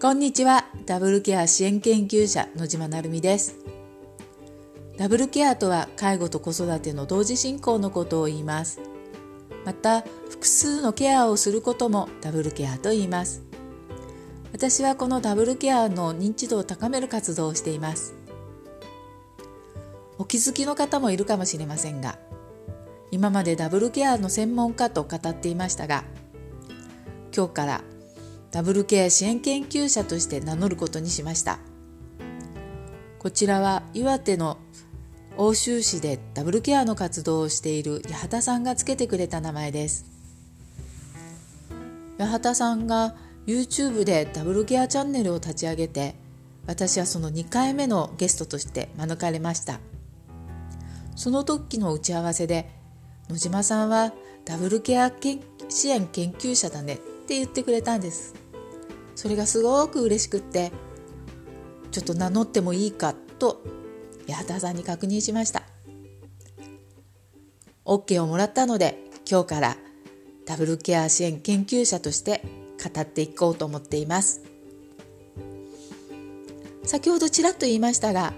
こんにちは。ダブルケア支援研究者野島成美です。ダブルケアとは介護と子育ての同時進行のことを言います。また、複数のケアをすることもダブルケアと言います。私はこのダブルケアの認知度を高める活動をしています。お気づきの方もいるかもしれませんが、今までダブルケアの専門家と語っていましたが、今日からダブルケア支援研究者として名乗ることにしました。こちらは岩手の奥州市でダブルケアの活動をしている八幡さんがつけてくれた名前です。八幡さんが YouTube でダブルケアチャンネルを立ち上げて私はその2回目のゲストとして招かれましたその時の打ち合わせで野島さんはダブルケア支援研究者だねって言ってくれたんですそれがすごく嬉しくってちょっと名乗ってもいいかと八幡さんに確認しました。OK をもらったので今日からダブルケア支援研究者として語っていこうと思っています。先ほどちらっと言いましたが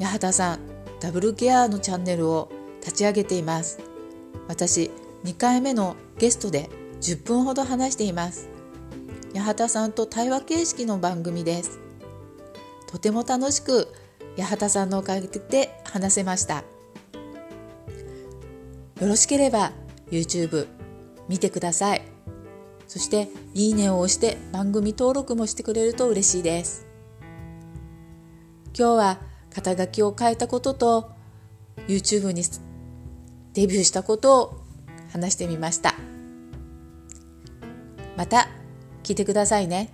八幡さんダブルケアのチャンネルを立ち上げています。私2回目のゲストで10分ほど話しています。八幡さんと対話形式の番組です。とても楽しく八幡さんのおかげで話せました。よろしければ YouTube 見てください。そしていいねを押して番組登録もしてくれると嬉しいです。今日は肩書きを変えたことと YouTube にデビューしたことを話してみました。また聞いてくださいね。